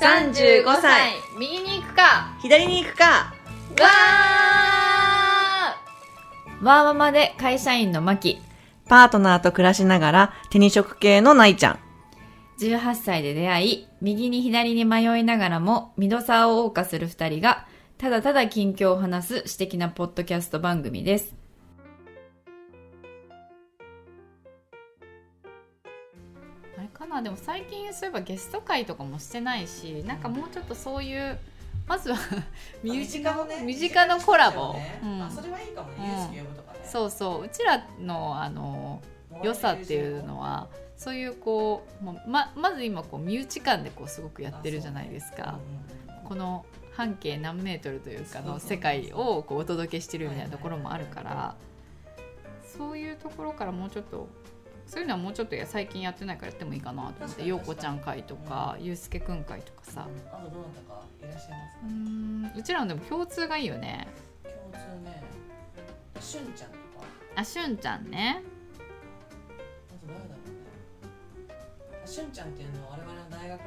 35歳。右に行くか。左に行くか。わー。わーママで会社員のマキ。パートナーと暮らしながら手に職系のないちゃん。18歳で出会い右に左に迷いながらもミドサーを謳歌する2人がただただ近況を話す私的なポッドキャスト番組ですなでも最近そういえばゲスト会とかもしてないしなんかもうちょっとそういうまずは身内の身近のコラボ、うん。あそれはいいかもね、うそうそう。うちらのあの良さっていうのはそういうこうままず今こう身内間でこうすごくやってるじゃないですか、この半径何メートルというかの世界をこうお届けしてるみたいなところもあるからそういうところからもうちょっとそういうのはもうちょっとや最近やってないからやってもいいかなと思って陽子ちゃん会とかゆうすけくん会とかさ。あとどなたかいらっしゃいますか？うーんうちらのでも共通がいいよね。共通ね。しゅんちゃんとか。あしゅんちゃんね。あと誰だろうね。しゅんちゃんっていうのは我々の大学の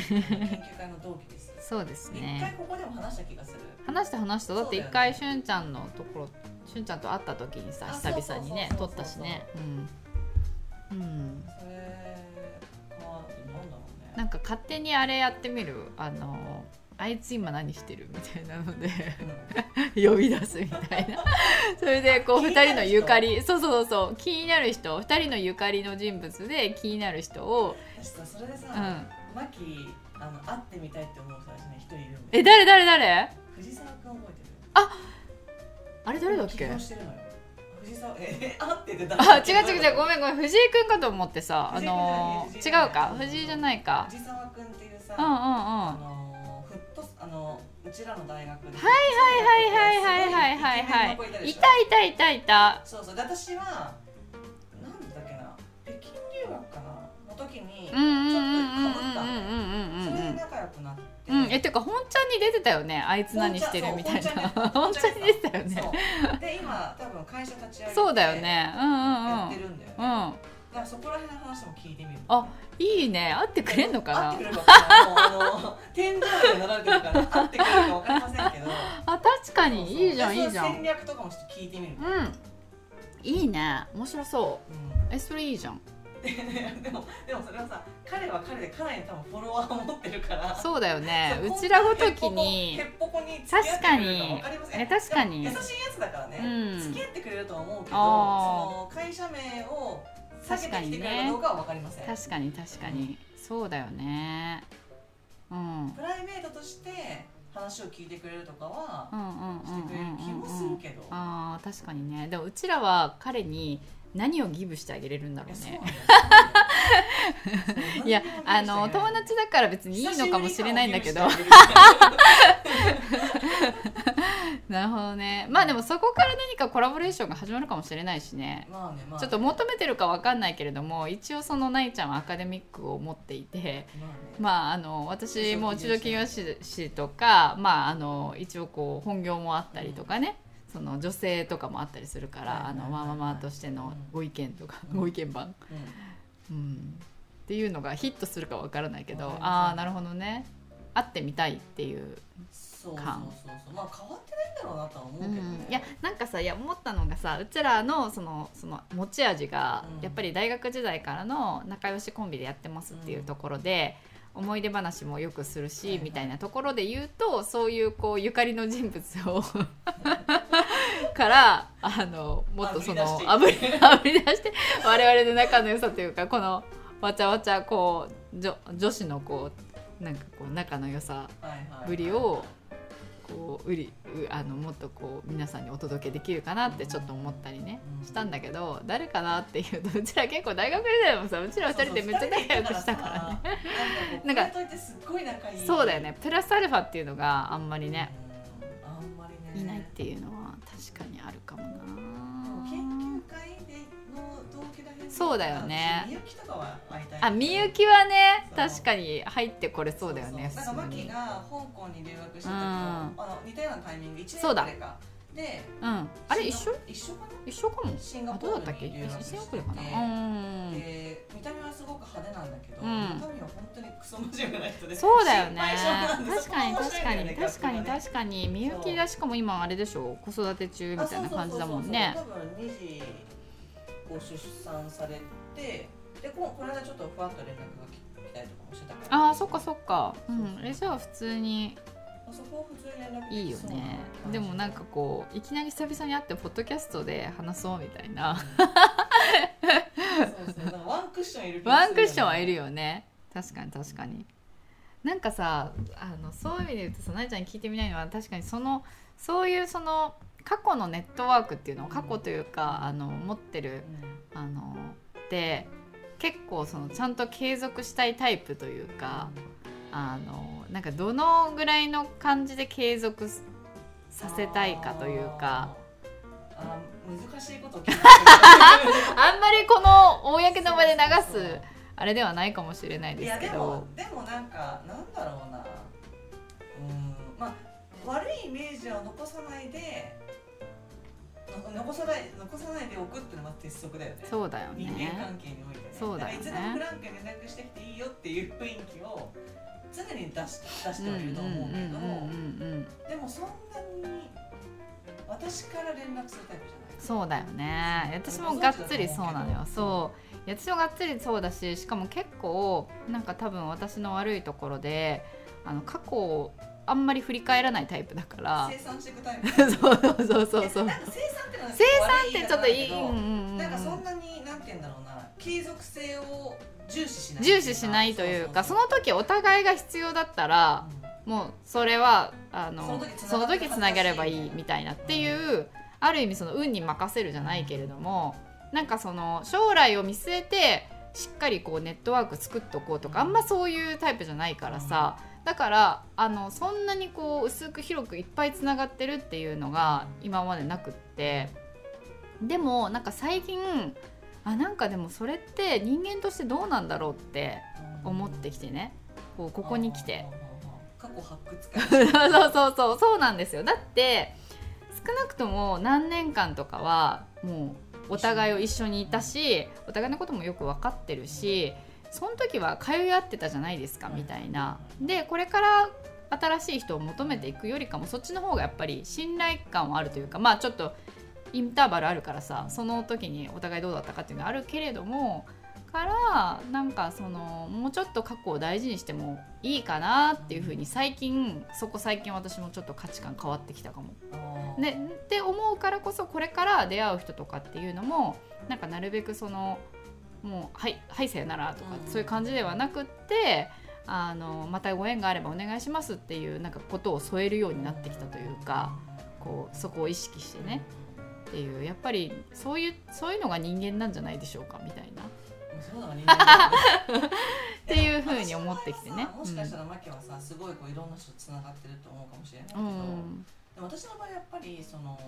時の研究会の同期です。そうです一回ねここでも話した気がする。話した話した。だって一回しゅんちゃんのところしゅんちゃんと会った時にさあ久々にね撮ったしね。うん、うん、なんだろうね。なんか勝手にあれやってみる？あのあいつ今何してる？みたいなので呼び出すみたいな。それでこう2気になる人？人のゆかりそうそうそう気になる人？2人のゆかりの人物で気になる人をそれでさ、うん。マキあの会ってみたいって思う人たちね一人いるんだよえ誰誰誰？藤沢君覚えてる？あれ誰だっけ？起業してるのよ藤沢え会ってて あ違う違う違う。ごめんごめん。藤井くんかと思ってさあの違うか？藤井じゃないか。藤沢君っていうさ、うんうんうん。あのフットスあのうちらの大学で。はいはいはいはいはいはいはいはい。いたいたいたいたそうそう。で私はなんだっけな？北京留学かな？の時にちょっとかぶったのそれで仲良くなって、うんえてか本ちゃんに出てたよねあいつ何してるみたいな本ちゃんに出てたよねで今多分会社立ち上げてそうだよねうんうんうんやってるんだよね、うんだそこら辺の話も聞いてみるあいいね会ってくれんのかな会ってくれるか分かなもうあの天井になられてるから会ってくれるか分かりませんけどあ確かにいいじゃんいいじゃん戦略とかもちょっと聞いてみる、うんいいね面白そううんえそれいいじゃん でもでもそれはさ彼は彼でかなり多分フォロワーを持ってるから。そうだよね。そううちらごときに確かに。え確かに。優しいやつだからね、うん。付き合ってくれるとは思うけどそあの会社名を下げてきてくれるかどうかは分かりません、確かに確かに。そうだよね。うん。プライベートとして話を聞いてくれるとかはうんうん。してくれる気もするけど、あー確かにね。でもうちらは彼に何をギブしてあげれるんだろいうねいや あの友達だから別にいいのかもしれないんだけど。なるほどね。まあでもそこから何かコラボレーションが始まるかもしれないしね。まあねまあね。ちょっと求めてるかわかんないけれども一応そのないちゃんはアカデミックを持っていてまあね。まああの私も中小企業士とかまああの一応こう本業もあったりとかね、その女性とかもあったりするから、あのマママとしてのご意見とか、うん。ご意見番、うん。うん、っていうのがヒットするかわからないけどああなるほどね。会ってみたいっていう、そうそうそう感。まあ変わってないんだろうなとは思うけどね、いやなんかさいや思ったのがさうちらのそのその持ち味が、うん。やっぱり大学時代からの仲良しコンビでやってますっていうところで、思い出話もよくするし、はいはい。みたいなところで言うとそういうこうゆかりの人物を からあのもっとそのあぶり あぶり出して我々の仲の良さというかこのわちゃわちゃこう女女子のこうなんかこう仲の良さぶりをこう売りうあのもっとこう皆さんにお届けできるかなってちょっと思ったりね、うん。したんだけど誰かなっていうと うちら結構大学時代もさうちら二人でめっちゃ仲良くしたからね。ななんんかそうだよね。プラスアルファっていうのがあんまりね。いないっていうのは確かにあるかもなそうだよね。みゆきとかは会いたいあみゆきはね確かに入ってこれそうだよねそうそう。なんかマキが香港に留学した時も、うん。あの似たようなタイミング1そうだ。年くらいか。でうん。あれ一緒？一緒かな？一緒かも。シンガあポールどうだったっけ？に留学してシンガポールかな？で見た目はすごく派手なんだけど、うん。中身は本当にクソ真面目な人でそうだよね。確かに確かに確かに確かに。みゆきがしかも今あれでしょ？子育て中みたいな感じだもんね。多分2時こう出産されてでここの間ちょっとふわっと連絡が来たりとかもしてたから。ああそっかそっか。うん。えじゃあ普通にあそこは普通に連絡いいよね。でもなんかこういきなり久々に会ってポッドキャストで話そうみたいな。そうそう。だからワンクッションいる気がワンクッションはいるよね。確かに確かに。なんかさあのそういう意味で言うとさなえちゃんに聞いてみないのは確かにそのそういうその過去のネットワークっていうのを過去というかあの持ってるあので結構そのちゃんと継続したいタイプというかあのなんかどのぐらいの感じで継続させたいかというか。あ難しいこと あんまりこの公の場で流すあれではないかもしれないいですけやでもどでもなんかなんだろうな。うんまあ悪いイメージは残さないでの残さない残さないでおくっていうのは鉄則だよね。そうだよ人間ね関係においてね。そうだよね。いつでもフランクに連絡してきていいよっていう雰囲気を常に出し出してはいると思うけどでもそんなに私から連絡するタイプじゃない。そうだよね。私もがっつりそうなのよ。そう。私もがっつりそうだししかも結構なんか多分私の悪いところであの過去をあんまり振り返らないタイプだから。生産していくタイプ。そうそうそうそう。そうなんか生産ってのは生産ってちょっといい、うんうんうんなんかそんなになんて言うんだろうな。継続性を重視しない重視しないというかその時お互いが必要だったらうん。もうそれはあのその時つなげればいいみたいなっていう、ある意味その運に任せるじゃないけれどもなんかその将来を見据えてしっかりこうネットワーク作っとこうとかあんまそういうタイプじゃないからさだからあのそんなにこう薄く広くいっぱいつながってるっていうのが今までなくって。でもなんか最近あなんかでもそれって人間としてどうなんだろうって思ってきてね。こうここに来て。過去発掘 そうそうそうそうそうなんですよ。だって少なくとも何年間とかはもうお互いを一緒にいたしお互いのこともよく分かってるしその時は通い合ってたじゃないですかみたいな。でこれから新しい人を求めていくよりかもそっちの方がやっぱり信頼感はあるというかまあちょっとインターバルあるからさその時にお互いどうだったかっていうのはあるけれどもからなんかそのもうちょっと過去を大事にしてもいいかなっていうふうに最近そこ最近私もちょっと価値観変わってきたかも。ね、って思うからこそこれから出会う人とかっていうのもなんかなるべくそのもう「はいはいさよなら」とかうん。そういう感じではなくってあのまたご縁があればお願いしますっていうなんかことを添えるようになってきたというかこうそこを意識してね。っていうやっぱりそういうそういうのが人間なんじゃないでしょうかみたいな。っていう風に思ってきてね。でもしかしたらマキはさすごいこういろんな人とつながってると思うかもしれないけうど、ん、でも私の場合やっぱりその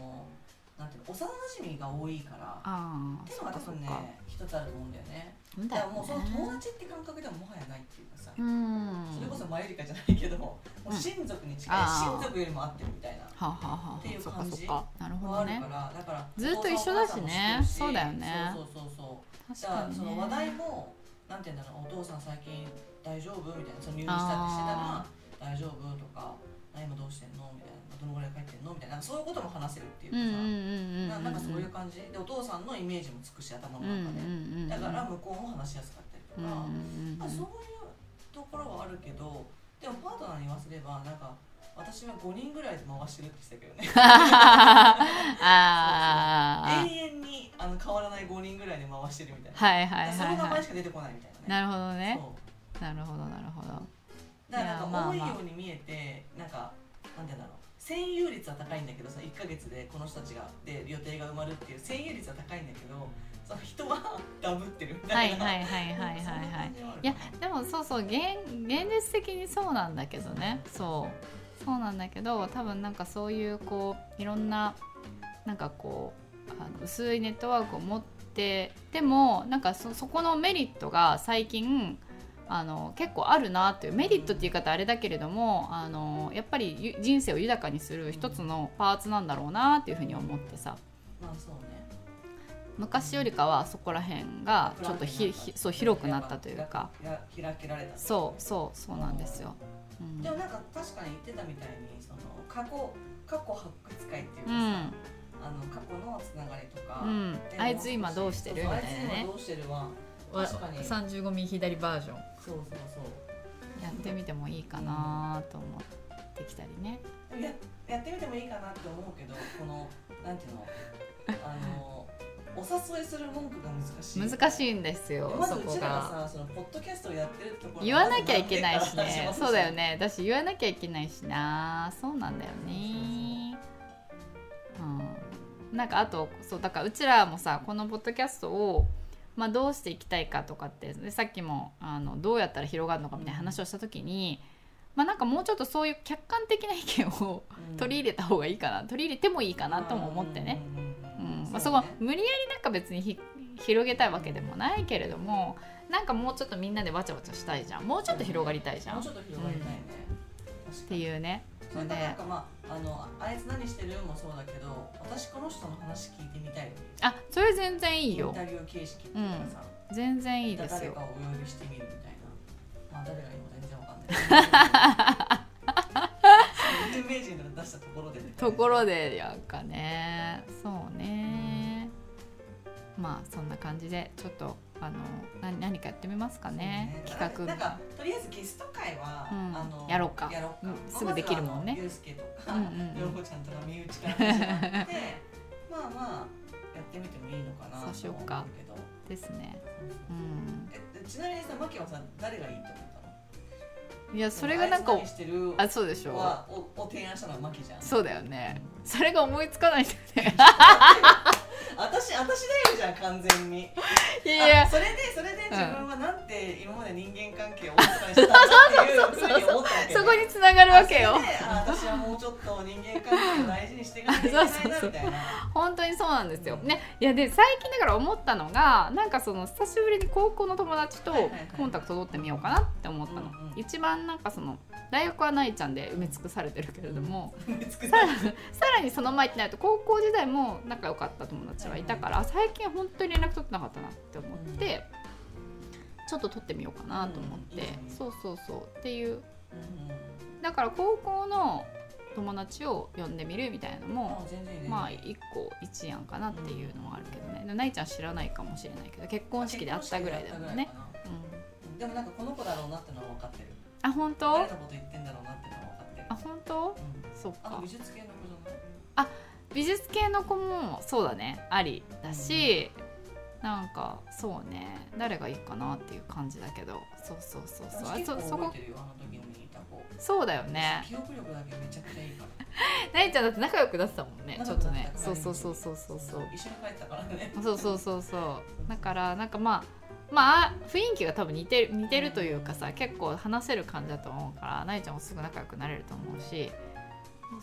なんていうの幼馴染が多いからああっていうそのが多分ね。一つあると思うんだよねだからもうその友ね。達って感覚ではもはやないっていうかさ、うん。それこそマユリカじゃないけどもう親族に近い、親族よりも合ってるみたいなはあ、はあはあ、っていう感じそっか。なるほどねのあるか。らだからずっと一緒だしねそうだよねそうそうそうそう確だからかにね。その話題もなんて言うんだろうお父さん最近大丈夫？みたいなその入院したりしてたら大丈夫とか何今どうしてんの？みたいなどのぐらい帰ってんの？みたいな。そういうことも話せるっていうか。さ、ななんかそういう感じ。でお父さんのイメージもつくし頭の中で。だから向こうも話しやすかったりとか、まあ、そういうところはあるけどでもパートナーに言わせればなんか私は5人ぐらいで回してるって言ってたけどね。ああ。永遠にあの変わらない5人ぐらいで回してるみたいな、はいはいその名。前しか出てこないみたいなね。なるほどね。なるほどなるほど。だからなんか多いように見えてなんかなんて言うんだろう。占有率は高いんだけどさ1ヶ月でこの人たちがで予定が埋まるっていう占有率は高いんだけどその人は ダブってるみたいな。はいはいはいはいはいはい。はい。いやでもそうそう現現実的にそうなんだけどね。そう。そうなんだけど多分なんかそういうこういろんななんかこうあの薄いネットワークを持ってでもなんかそそこのメリットが最近あの結構あるなというメリットっていう言い方あれだけれどもあのやっぱりゆ人生を豊かにする一つのパーツなんだろうなっていうふうに思ってさ。まあそうね。昔よりかはそこら辺がちょっとひひそう広くなったというか。や開けられたそうそうそうなんですよ。うん。でもなんか確かに言ってたみたいにその過去過去発掘会っていうかさ、うん。あの過去のつながりとか、うん。あいつ今どうしてるみたいなね。あいつ今どうしてるわわ確かに35ミリ左バージョン。そうそうそう。やってみてもいいかなと思ってきたりね。でもややってみてもいいかなって思うけどこのなんていうの？あのお誘いする文句が難しい。難しいんですよまずそうこちらがが。さそのポッドキャストをやってるところ言わなきゃいけないしね。そうだよね。だし言わなきゃいけないしな。そうなんだよね。うん。なんかあとそうだからうちらもさこのポッドキャストをまあ、どうしていきたいかとかってでさっきもあのどうやったら広がるのかみたいな話をした時に、まあ、なんかもうちょっとそういう客観的な意見をうん。取り入れた方がいいかな取り入れてもいいかなとも思ってね。うん。まあ、そこ無理やりなんか別にひ広げたいわけでもないけれどもなんかもうちょっとみんなでわちゃわちゃしたいじゃん。もうちょっと広がりたいじゃん。っもうちょっと広がりたいね、確かてにいうねそれとなんかまああのあいつ何してるもそうだけど私この人の話聞いてみたいあそれ全然いいよ。インタビュー形式っていうかさ、全然いいですよ。誰かをお呼びしてみるみたいな。まあ誰がいいのか全然わかんない。有名人とか出したところでねところでやんかね。そうね。まあそんな感じでちょっとあのな何かやってみますかねそう企画。なんかとりあえずゲスト会は、うん。あのやろうか。やろうか、うん。すぐできるもんね。ゆうすけとか、うんうんうん。ようこちゃんとかみゆちから始まって まあまあやってみてもいいのかなそうしようか。ですね。そうん。えちなみにさマキはさ誰がいいと思ったの？いやそれがなんかあいつ何してる？あそうでしょ。はおお提案したのはマキじゃん。そうだよね。それが思いつかないんだよね 私私だよじゃん完全に。いやいや。あそれでそれで自分はなんて今まで人間関係をおろそかにしたんだっていうふうに思ったわけ、ね、そこに繋がるわけよ。あ私はもうちょっと人間関係を大事にしていかなきゃいけないなみたいな。本当にそうなんですよ。ね、いやで最近だから思ったのがなんかその久しぶりに高校の友達とはいはいはい。コンタクト取ってみようかなって思ったの。うんうん一番なんかその大学はないちゃんで埋め尽くされてるけれども、作さらさらにその前ってなると高校時代も仲良かった友達はいたから、あ最近本当に連絡取ってなかったなって思って、ちょっと取ってみようかなと思って、うんそうそうそう。っていう。うんだから高校の友達を呼んでみるみたいなのもまあ一個一案かなっていうのはあるけどね、でもないちゃん知らないかもしれないけど結婚式で会ったぐらいだもんね、うん、うん。でもなんかこの子だろうなってのは分かってる。あ本当？誰のこと言ってんだろうなってのは分かってる。あ本当？うん。そっか。美術系の子じゃない？美術系の子もそうだね。ありだし、なんかそうね。誰がいいかなっていう感じだけど。そうそうそうそう。あの時そうだよね。記憶力だけめちゃくちゃいいから。ないちゃんだって仲良くなってたもんねちょっとね。そうそうそうそうそうそう。一緒に帰ってたからね。そうそうそうそう。だからなんかまあまあ雰囲気が多分似てる似てるというかさ結構話せる感じだと思うからなえちゃんもすぐ仲良くなれると思うし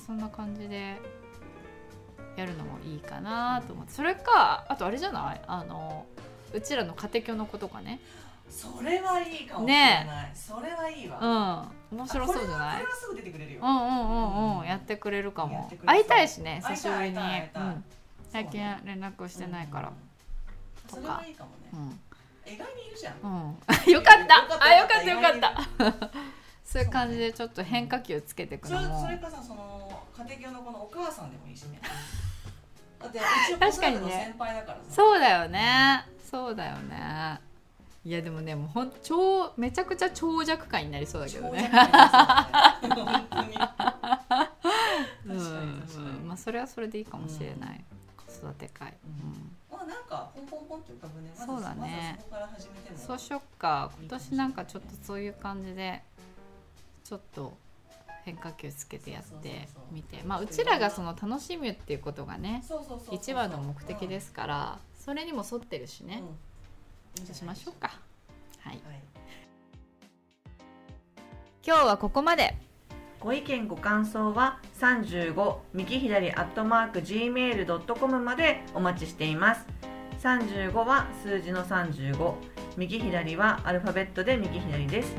そんな感じでやるのもいいかなと思って。それかあとあれじゃない？あのうちらの家庭教の子とかね。それはいいかもしれない、それはいいわ。うん面白そうじゃない？すぐ出てくれるよ、うんうんうんうん。やってくれるかやも会いたいしね久しぶりに。最近連絡してないから。うんそれはいいかもね、うん。意外にいるじゃん。うん、よかった。あよかったよかった。そういう感じでちょっと変化球つけていくそれのも。それかさその家庭教の子のお母さんでもいいしね。だって一応確かにね子育ての先輩だからさ。そうだよね。そうだよねいやでもねもうほん超めちゃくちゃ長尺感になりそうだけどね。まあそれはそれでいいかもしれない、子育て会、うん。まあなんかポンポンポンって浮かぶね。まずそうだね。まずそうしよっか。今年なんかちょっとそういう感じでちょっと変化球つけてやってみて。まあうちらがその楽しむっていうことがね一番の目的ですからそれにも沿ってるしね、うんうんいいんじゃないしましょうか。はい。はい。今日はここまで。ご意見ご感想は35右左アットマーク gmail.com までお待ちしています。35は数字の35右左はアルファベットで右左です。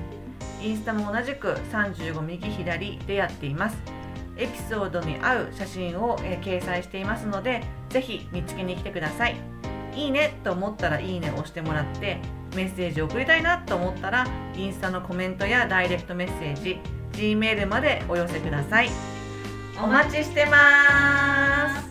インスタも同じく35右左でやっています。エピソードに合う写真を、えー掲載していますのでぜひ見つけに来てくださいいいねと思ったらいいねを押してもらってメッセージを送りたいなと思ったらインスタのコメントやダイレクトメッセージ G メールまでお寄せください。お待ちしてます。